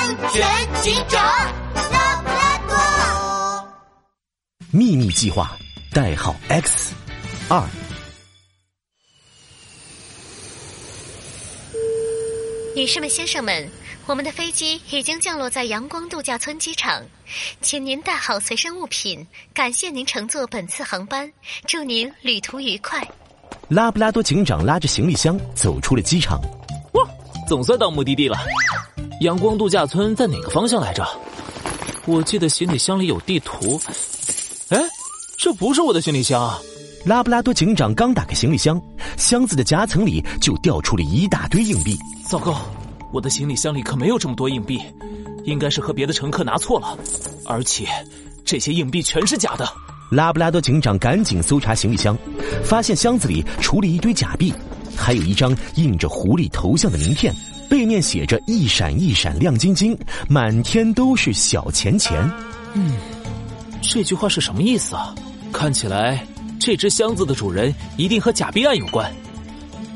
安全警长拉布拉多。秘密计划，代号 X 二。女士们、先生们，我们的飞机已经降落在阳光度假村机场，请您带好随身物品。感谢您乘坐本次航班，祝您旅途愉快。拉布拉多警长拉着行李箱走出了机场。哇，总算到目的地了。阳光度假村在哪个方向来着？我记得行李箱里有地图。哎，这不是我的行李箱。拉布拉多警长刚打开行李箱，箱子的夹层里就掉出了一大堆硬币。糟糕，我的行李箱里可没有这么多硬币，应该是和别的乘客拿错了，而且这些硬币全是假的。拉布拉多警长赶紧搜查行李箱，发现箱子里除了一堆假币，还有一张印着狐狸头像的名片，背面写着“一闪一闪亮晶晶，满天都是小钱钱”。嗯，这句话是什么意思啊？看起来这只箱子的主人一定和假币案有关，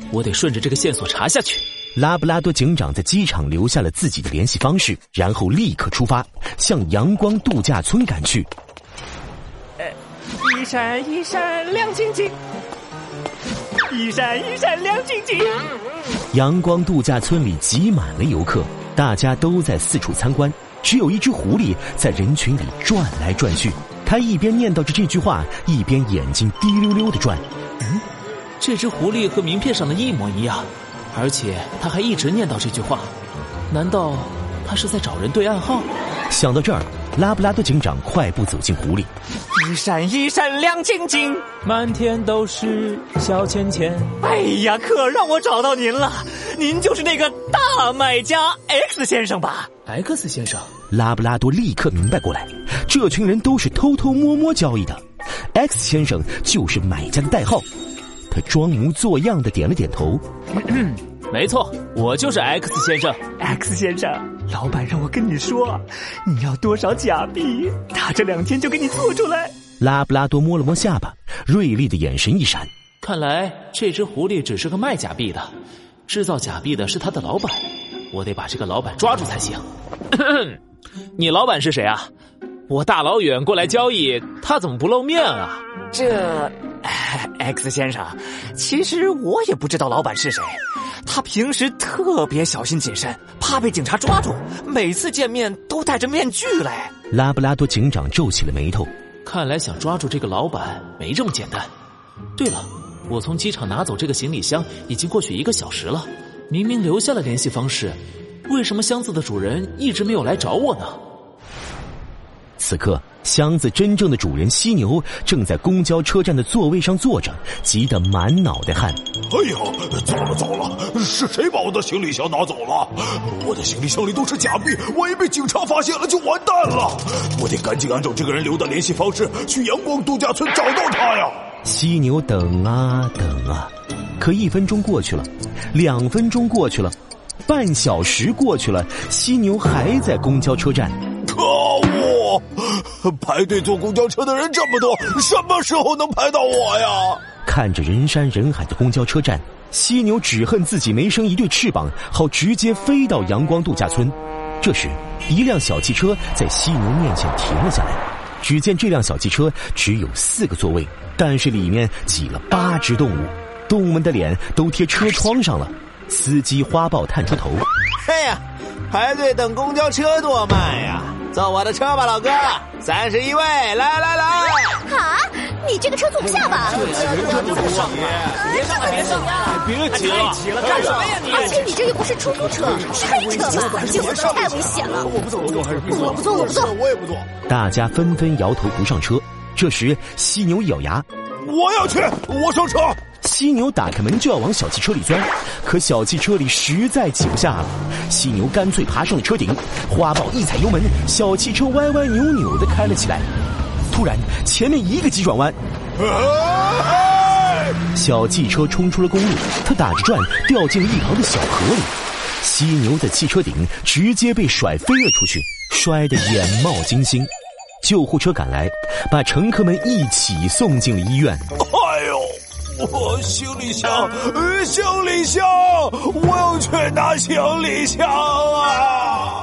我得顺着这个线索查下去。拉布拉多警长在机场留下了自己的联系方式，然后立刻出发，向阳光度假村赶去。一闪一闪亮晶晶，一闪一闪亮晶晶。阳光度假村里挤满了游客，大家都在四处参观，只有一只狐狸在人群里转来转去。它一边念叨着这句话，一边眼睛滴溜溜的转。嗯，这只狐狸和名片上的一模一样。而且它还一直念叨这句话，难道它是在找人对暗号？想到这儿，拉布拉多警长快步走进狐狸。一闪一闪亮晶晶，满天都是小钱钱。哎呀，可让我找到您了！您就是那个大买家 X 先生吧？X 先生，拉布拉多立刻明白过来，这群人都是偷偷摸摸交易的。X 先生就是买家的代号。他装模作样的点了点头。没错，我就是 X 先生。X 先生，老板让我跟你说，你要多少假币，他这两天就给你做出来。拉布拉多摸了摸下巴，锐利的眼神一闪。看来这只狐狸只是个卖假币的，制造假币的是他的老板。我得把这个老板抓住才行。你老板是谁啊？我大老远过来交易，他怎么不露面啊？这。X 先生，其实我也不知道老板是谁。他平时特别小心谨慎，怕被警察抓住，每次见面都戴着面具来。拉布拉多警长皱起了眉头，看来想抓住这个老板没这么简单。对了，我从机场拿走这个行李箱已经过去一个小时了，明明留下了联系方式，为什么箱子的主人一直没有来找我呢？此刻。箱子真正的主人犀牛正在公交车站的座位上坐着，急得满脑袋汗。哎呀，糟了糟了！是谁把我的行李箱拿走了？我的行李箱里都是假币，万一被警察发现了就完蛋了！我得赶紧按照这个人留的联系方式去阳光度假村找到他呀！犀牛等啊等啊，可一分钟过去了，两分钟过去了，半小时过去了，犀牛还在公交车站。排队坐公交车的人这么多，什么时候能排到我呀？看着人山人海的公交车站，犀牛只恨自己没生一对翅膀，好直接飞到阳光度假村。这时，一辆小汽车在犀牛面前停了下来。只见这辆小汽车只有四个座位，但是里面挤了八只动物，动物们的脸都贴车窗上了。司机花豹探出头：“嘿呀，排队等公交车多慢呀！”坐我的车吧，老哥，三十一位，来来来！啊，你这个车坐不下吧？别上别上别上别挤了，挤了，干什么呀你？而且你这又不是出租车，是黑车吧？这会儿太危险了。我不坐，我坐还是别坐？我不坐，我不坐，我也不坐。大家纷纷摇头不上车。这时，犀牛一咬牙：“我要去，我上车。”犀牛打开门就要往小汽车里钻，可小汽车里实在挤不下了。犀牛干脆爬上了车顶，花豹一踩油门，小汽车歪歪扭扭的开了起来。突然，前面一个急转弯，小汽车冲出了公路，它打着转掉进了一旁的小河里。犀牛在汽车顶直接被甩飞了出去，摔得眼冒金星。救护车赶来，把乘客们一起送进了医院。我行李箱，行李箱，我要去拿行李箱啊！